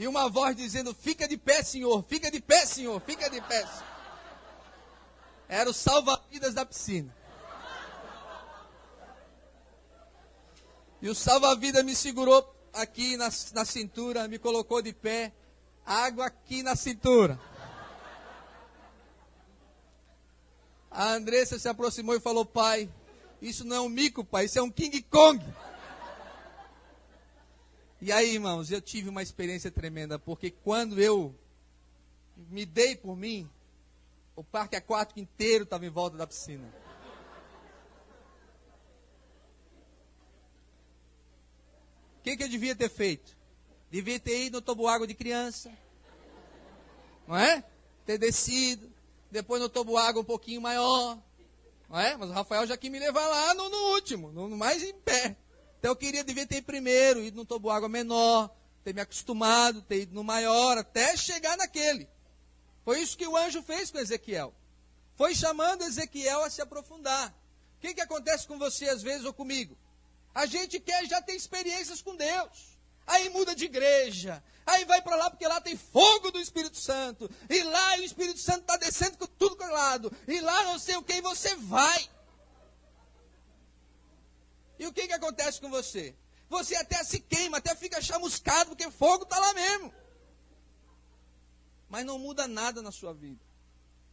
E uma voz dizendo: Fica de pé, Senhor, fica de pé, Senhor, fica de pé. Era o salva-vidas da piscina. E o salva-vidas me segurou aqui na, na cintura, me colocou de pé, água aqui na cintura. A Andressa se aproximou e falou: Pai, isso não é um mico, pai, isso é um King Kong. E aí, irmãos, eu tive uma experiência tremenda, porque quando eu me dei por mim, o parque aquático inteiro estava em volta da piscina. O que, que eu devia ter feito? Devia ter ido no toboágua de criança. Não é? Ter descido. Depois no toboágua um pouquinho maior. Não é? Mas o Rafael já quis me levar lá no, no último, no, no, mais em pé. Então eu queria, devia ter ido primeiro, ido no toboágua menor, ter me acostumado, ter ido no maior, até chegar naquele. Foi isso que o anjo fez com Ezequiel. Foi chamando Ezequiel a se aprofundar. O que, que acontece com você às vezes ou comigo? A gente quer já ter experiências com Deus. Aí muda de igreja. Aí vai para lá porque lá tem fogo do Espírito Santo. E lá o Espírito Santo está descendo com tudo com lado. E lá não sei o que, e você vai. E o que, que acontece com você? Você até se queima, até fica chamuscado, porque fogo está lá mesmo. Mas não muda nada na sua vida.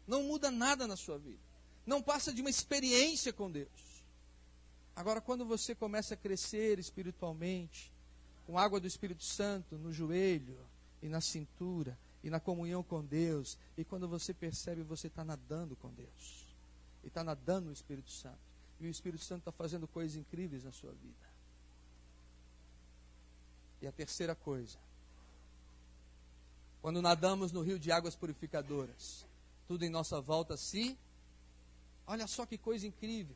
Não muda nada na sua vida. Não passa de uma experiência com Deus. Agora, quando você começa a crescer espiritualmente, com água do Espírito Santo no joelho e na cintura e na comunhão com Deus, e quando você percebe, você está nadando com Deus, e está nadando no Espírito Santo, e o Espírito Santo está fazendo coisas incríveis na sua vida. E a terceira coisa, quando nadamos no rio de águas purificadoras, tudo em nossa volta se. Olha só que coisa incrível.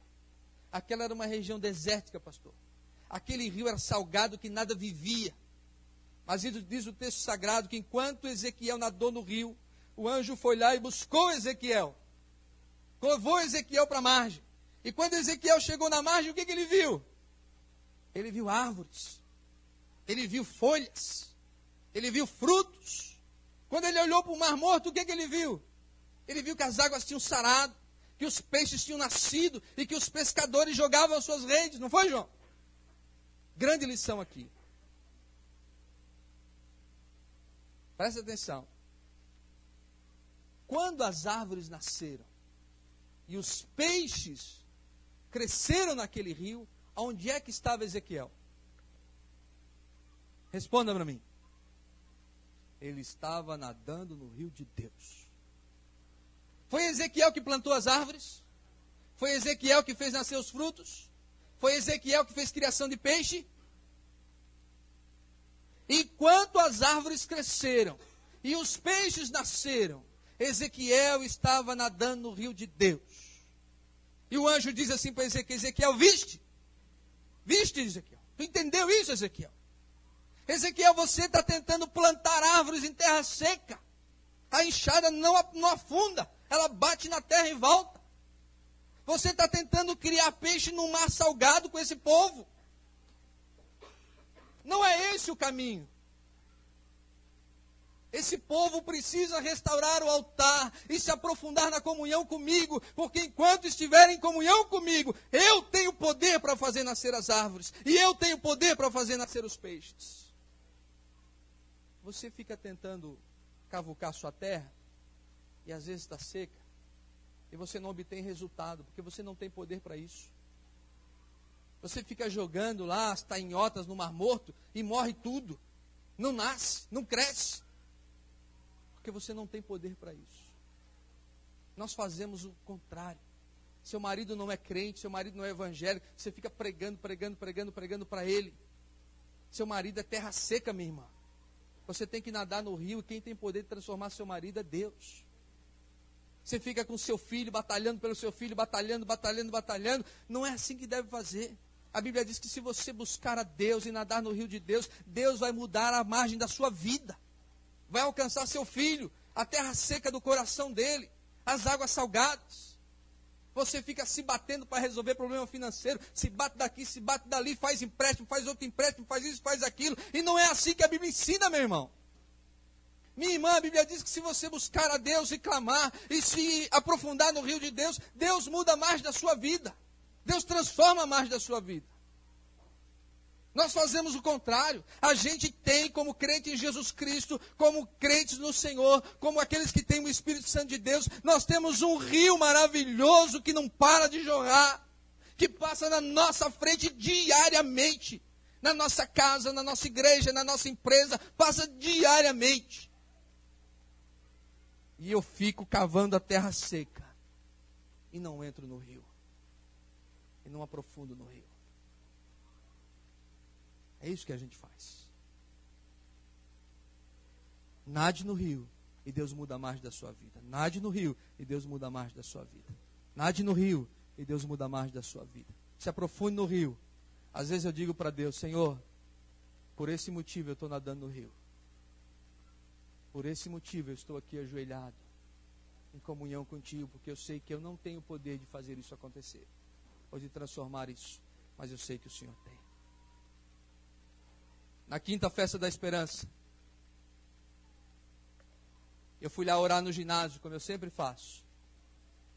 Aquela era uma região desértica, pastor. Aquele rio era salgado que nada vivia. Mas diz o texto sagrado que enquanto Ezequiel nadou no rio, o anjo foi lá e buscou Ezequiel. Levou Ezequiel para a margem. E quando Ezequiel chegou na margem, o que, que ele viu? Ele viu árvores. Ele viu folhas. Ele viu frutos. Quando ele olhou para o mar morto, o que, que ele viu? Ele viu que as águas tinham sarado que os peixes tinham nascido e que os pescadores jogavam as suas redes, não foi, João? Grande lição aqui. Presta atenção. Quando as árvores nasceram e os peixes cresceram naquele rio, onde é que estava Ezequiel? Responda para mim. Ele estava nadando no rio de Deus. Foi Ezequiel que plantou as árvores? Foi Ezequiel que fez nascer os frutos? Foi Ezequiel que fez criação de peixe? Enquanto as árvores cresceram e os peixes nasceram, Ezequiel estava nadando no rio de Deus. E o anjo diz assim para Ezequiel: Ezequiel, viste? Viste, Ezequiel? Tu entendeu isso, Ezequiel? Ezequiel, você está tentando plantar árvores em terra seca. A enxada não, não afunda ela bate na terra e volta. Você está tentando criar peixe no mar salgado com esse povo. Não é esse o caminho. Esse povo precisa restaurar o altar e se aprofundar na comunhão comigo, porque enquanto estiverem em comunhão comigo, eu tenho poder para fazer nascer as árvores e eu tenho poder para fazer nascer os peixes. Você fica tentando cavucar sua terra e às vezes está seca e você não obtém resultado, porque você não tem poder para isso. Você fica jogando lá as tainhotas no mar morto e morre tudo. Não nasce, não cresce. Porque você não tem poder para isso. Nós fazemos o contrário. Seu marido não é crente, seu marido não é evangélico, você fica pregando, pregando, pregando, pregando para ele. Seu marido é terra seca, minha irmã. Você tem que nadar no rio e quem tem poder de transformar seu marido é Deus. Você fica com seu filho, batalhando pelo seu filho, batalhando, batalhando, batalhando. Não é assim que deve fazer. A Bíblia diz que se você buscar a Deus e nadar no rio de Deus, Deus vai mudar a margem da sua vida. Vai alcançar seu filho, a terra seca do coração dele, as águas salgadas. Você fica se batendo para resolver problema financeiro, se bate daqui, se bate dali, faz empréstimo, faz outro empréstimo, faz isso, faz aquilo. E não é assim que a Bíblia ensina, meu irmão. Minha irmã, a Bíblia diz que se você buscar a Deus e clamar e se aprofundar no rio de Deus, Deus muda mais da sua vida. Deus transforma mais da sua vida. Nós fazemos o contrário. A gente tem, como crente em Jesus Cristo, como crentes no Senhor, como aqueles que têm o Espírito Santo de Deus, nós temos um rio maravilhoso que não para de jorrar, que passa na nossa frente diariamente, na nossa casa, na nossa igreja, na nossa empresa, passa diariamente. E eu fico cavando a terra seca e não entro no rio e não aprofundo no rio. É isso que a gente faz. Nade no rio e Deus muda a margem da sua vida. Nade no rio e Deus muda a margem da sua vida. Nade no rio e Deus muda a margem da sua vida. Se aprofunde no rio. Às vezes eu digo para Deus, Senhor, por esse motivo eu estou nadando no rio. Por esse motivo eu estou aqui ajoelhado, em comunhão contigo, porque eu sei que eu não tenho o poder de fazer isso acontecer ou de transformar isso, mas eu sei que o Senhor tem. Na quinta festa da esperança, eu fui lá orar no ginásio, como eu sempre faço.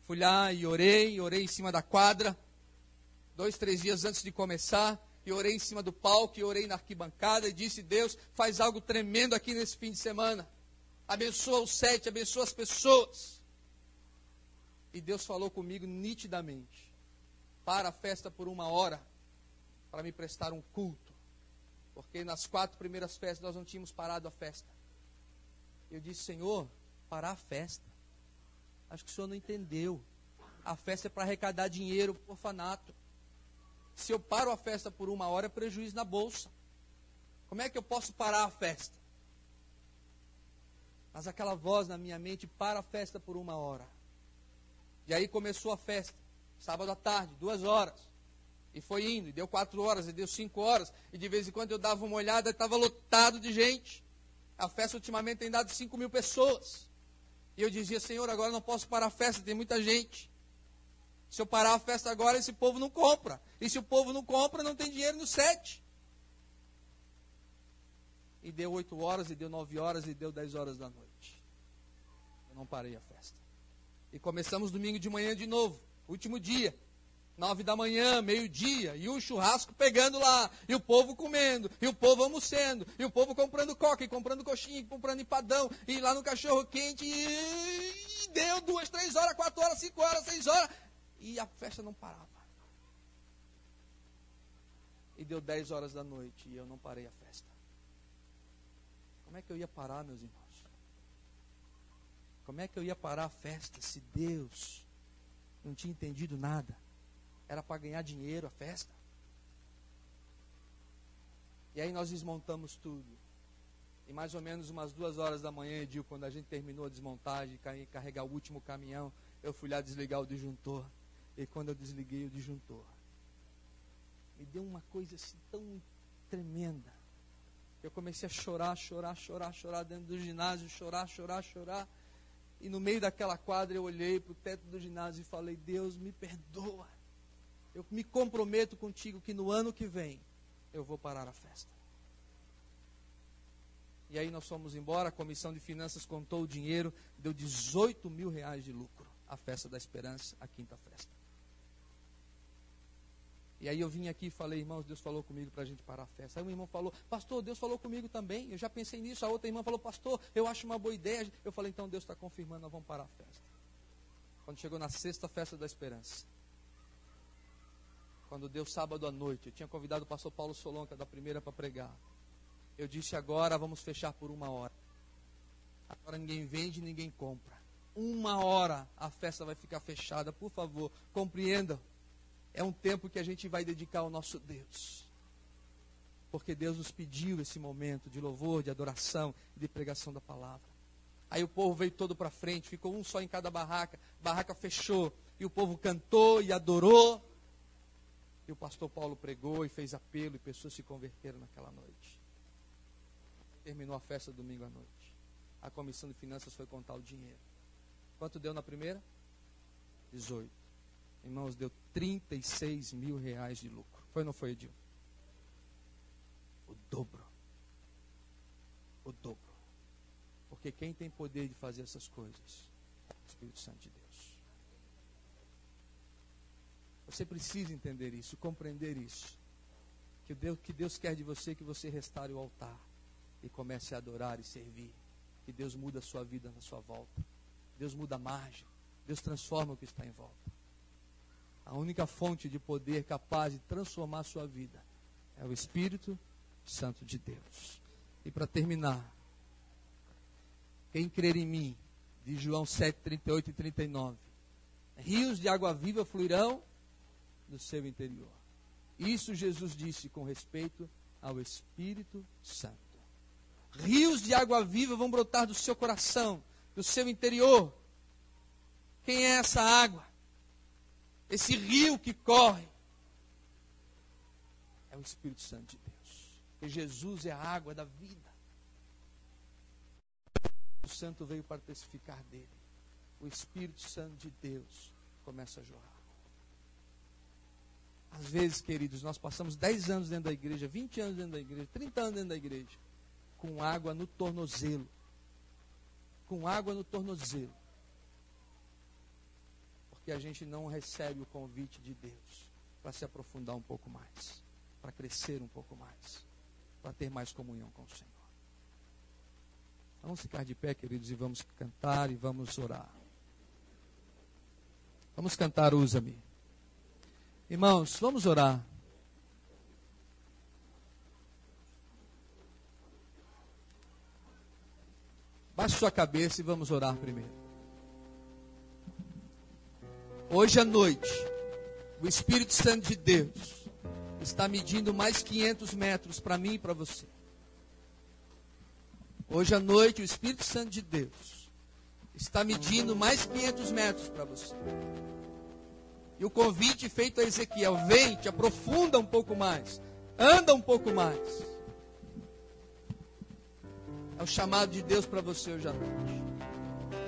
Fui lá e orei, orei em cima da quadra, dois, três dias antes de começar, e orei em cima do palco, e orei na arquibancada, e disse: Deus, faz algo tremendo aqui nesse fim de semana. Abençoa os sete, abençoa as pessoas. E Deus falou comigo nitidamente para a festa por uma hora para me prestar um culto. Porque nas quatro primeiras festas nós não tínhamos parado a festa. Eu disse, Senhor, parar a festa. Acho que o senhor não entendeu. A festa é para arrecadar dinheiro para o orfanato. Se eu paro a festa por uma hora, é prejuízo na bolsa. Como é que eu posso parar a festa? Mas aquela voz na minha mente, para a festa por uma hora. E aí começou a festa sábado à tarde, duas horas. E foi indo, e deu quatro horas, e deu cinco horas, e de vez em quando eu dava uma olhada e estava lotado de gente. A festa ultimamente tem dado cinco mil pessoas. E eu dizia, Senhor, agora não posso parar a festa, tem muita gente. Se eu parar a festa agora, esse povo não compra. E se o povo não compra, não tem dinheiro no sete. E deu oito horas, e deu nove horas, e deu dez horas da noite. Eu não parei a festa. E começamos domingo de manhã de novo último dia. Nove da manhã, meio-dia, e o churrasco pegando lá, e o povo comendo, e o povo almoçando, e o povo comprando coca, e comprando coxinha, e comprando empadão, e lá no cachorro quente, e deu duas, três horas, quatro horas, cinco horas, seis horas, e a festa não parava. E deu dez horas da noite, e eu não parei a festa. Como é que eu ia parar, meus irmãos? Como é que eu ia parar a festa se Deus não tinha entendido nada. Era para ganhar dinheiro a festa. E aí nós desmontamos tudo. E mais ou menos umas duas horas da manhã, Edil, quando a gente terminou a desmontagem, carregar o último caminhão, eu fui lá desligar o disjuntor. E quando eu desliguei o disjuntor, me deu uma coisa assim tão tremenda. Eu comecei a chorar, chorar, chorar, chorar dentro do ginásio, chorar, chorar, chorar. E no meio daquela quadra eu olhei para o teto do ginásio e falei: Deus, me perdoa. Eu me comprometo contigo que no ano que vem eu vou parar a festa. E aí nós fomos embora, a comissão de finanças contou o dinheiro, deu 18 mil reais de lucro. A festa da esperança, a quinta festa. E aí eu vim aqui e falei, irmãos, Deus falou comigo para a gente parar a festa. Aí um irmão falou, pastor, Deus falou comigo também. Eu já pensei nisso. A outra irmã falou, pastor, eu acho uma boa ideia. Eu falei, então Deus está confirmando, nós vamos parar a festa. Quando chegou na sexta festa da esperança, quando deu sábado à noite, eu tinha convidado o pastor Paulo Solonca da primeira para pregar. Eu disse agora vamos fechar por uma hora. Agora ninguém vende, ninguém compra. Uma hora a festa vai ficar fechada, por favor, compreendam. É um tempo que a gente vai dedicar ao nosso Deus. Porque Deus nos pediu esse momento de louvor, de adoração de pregação da palavra. Aí o povo veio todo para frente, ficou um só em cada barraca, barraca fechou, e o povo cantou e adorou. E o pastor Paulo pregou e fez apelo, e pessoas se converteram naquela noite. Terminou a festa domingo à noite. A comissão de finanças foi contar o dinheiro. Quanto deu na primeira? 18. Irmãos, deu 36 mil reais de lucro. Foi ou não foi, Edil? O dobro. O dobro. Porque quem tem poder de fazer essas coisas o Espírito Santo de Deus. Você precisa entender isso, compreender isso. Que Deus, que Deus quer de você que você restaure o altar e comece a adorar e servir. Que Deus muda a sua vida na sua volta. Deus muda a margem. Deus transforma o que está em volta. A única fonte de poder capaz de transformar a sua vida é o Espírito Santo de Deus. E para terminar, quem crer em mim, de João 7, 38 e 39, rios de água viva fluirão no seu interior. Isso Jesus disse com respeito ao Espírito Santo. Rios de água viva vão brotar do seu coração, do seu interior. Quem é essa água? Esse rio que corre. É o Espírito Santo de Deus. Porque Jesus é a água da vida. O Santo veio para testificar dele. O Espírito Santo de Deus começa a jorrar. Às vezes, queridos, nós passamos 10 anos dentro da igreja, 20 anos dentro da igreja, 30 anos dentro da igreja, com água no tornozelo. Com água no tornozelo. Porque a gente não recebe o convite de Deus para se aprofundar um pouco mais, para crescer um pouco mais, para ter mais comunhão com o Senhor. Vamos ficar de pé, queridos, e vamos cantar e vamos orar. Vamos cantar, usa-me. Irmãos, vamos orar. Baixe sua cabeça e vamos orar primeiro. Hoje à noite, o Espírito Santo de Deus está medindo mais 500 metros para mim e para você. Hoje à noite, o Espírito Santo de Deus está medindo mais 500 metros para você. E o convite feito a Ezequiel: vem, te aprofunda um pouco mais, anda um pouco mais. É o chamado de Deus para você hoje à noite.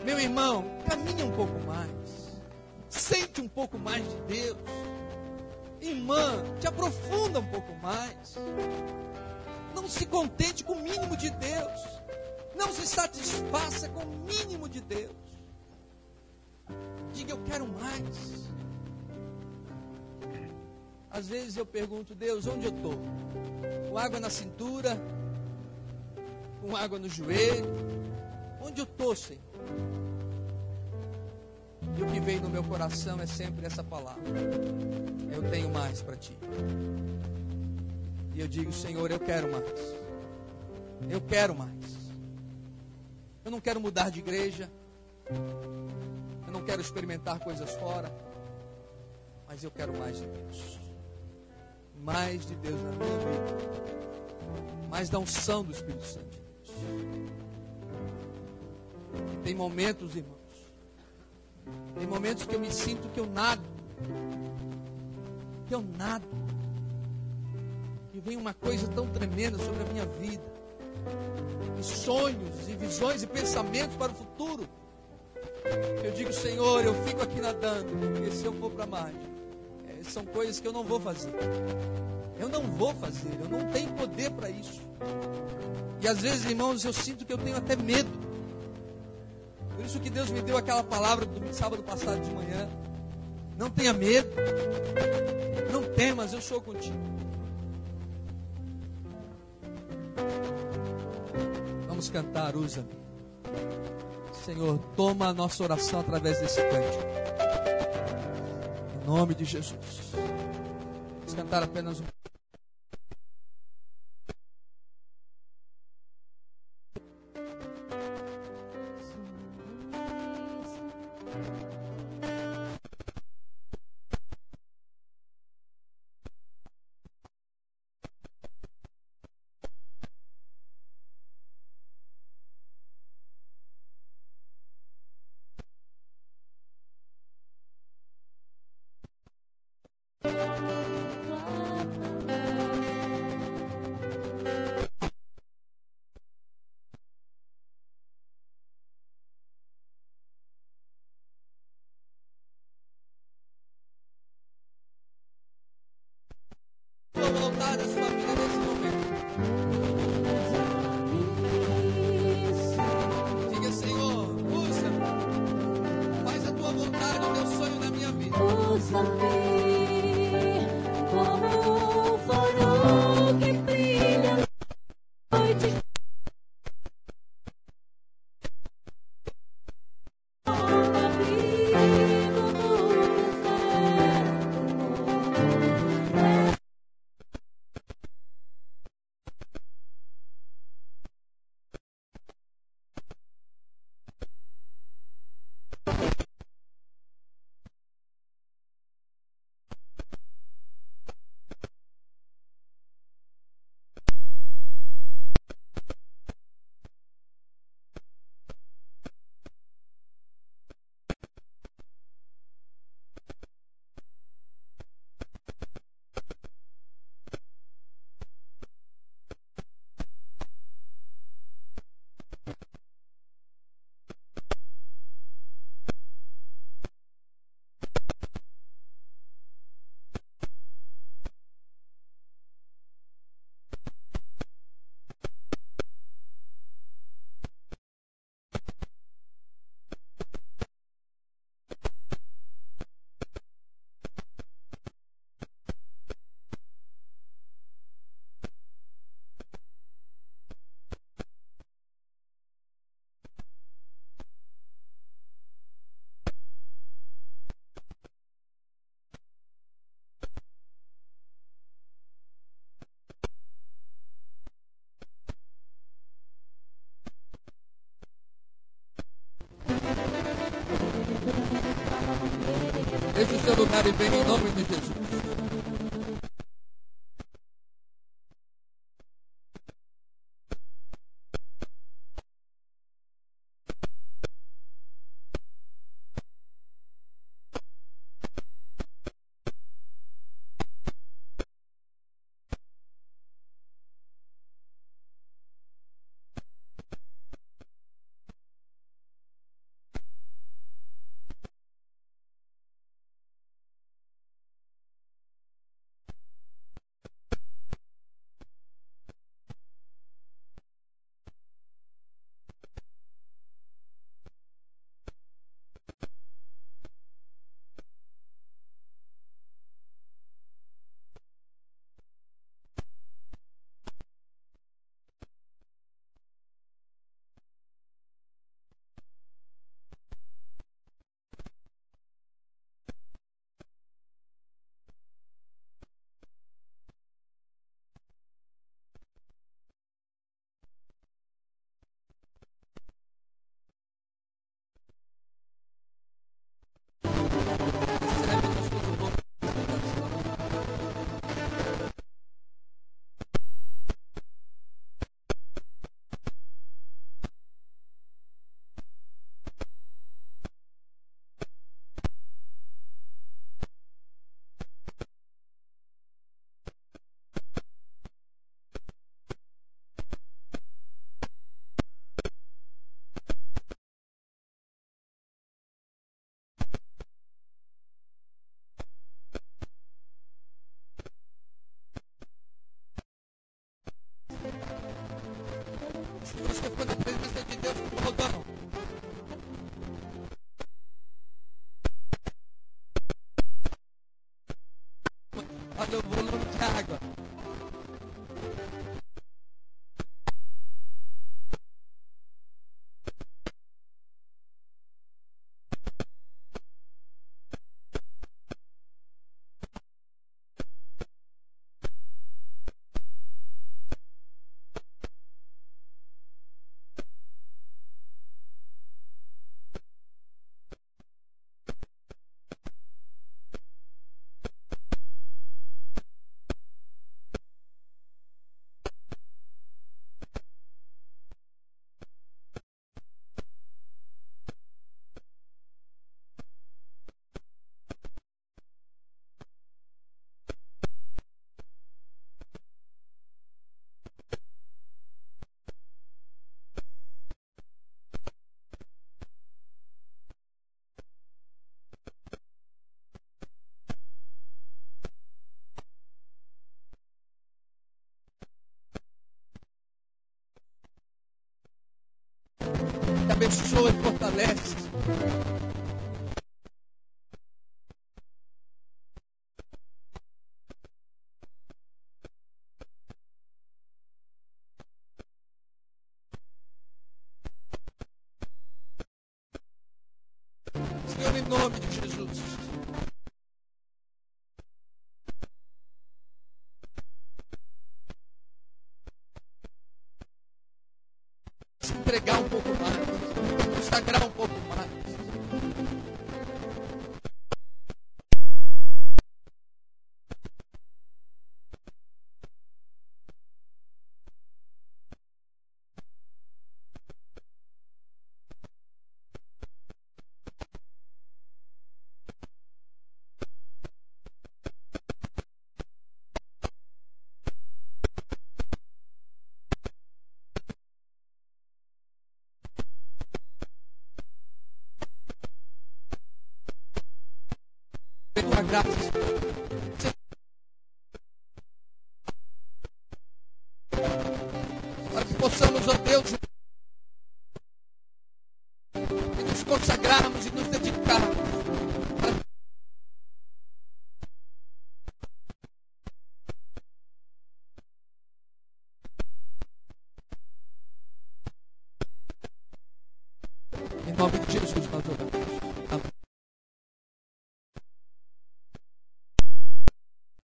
Meu irmão, caminha um pouco mais. Sente um pouco mais de Deus. Irmã, te aprofunda um pouco mais. Não se contente com o mínimo de Deus. Não se satisfaça com o mínimo de Deus. Diga, eu quero mais. Às vezes eu pergunto, Deus, onde eu estou? Com água na cintura? Com água no joelho? Onde eu estou, Senhor? E o que vem no meu coração é sempre essa palavra. Eu tenho mais para ti. E eu digo, Senhor, eu quero mais. Eu quero mais. Eu não quero mudar de igreja. Eu não quero experimentar coisas fora. Mas eu quero mais de Deus. Mais de Deus na minha vida. Mais da unção do Espírito Santo tem momentos, irmãos. Tem momentos que eu me sinto que eu nado. Que eu nado. Que vem uma coisa tão tremenda sobre a minha vida e sonhos, e visões e pensamentos para o futuro. Eu digo, Senhor, eu fico aqui nadando, porque se eu for para a margem, são coisas que eu não vou fazer. Eu não vou fazer, eu não tenho poder para isso. E às vezes, irmãos, eu sinto que eu tenho até medo. Por isso que Deus me deu aquela palavra do sábado passado de manhã. Não tenha medo. Não temas, eu sou contigo. Vamos cantar, usa. Senhor, toma a nossa oração através desse cântico. Nome de Jesus. Vamos cantar apenas um Deixe o seu lugar e venha em nome de Jesus. Abençoa e fortalece. Pela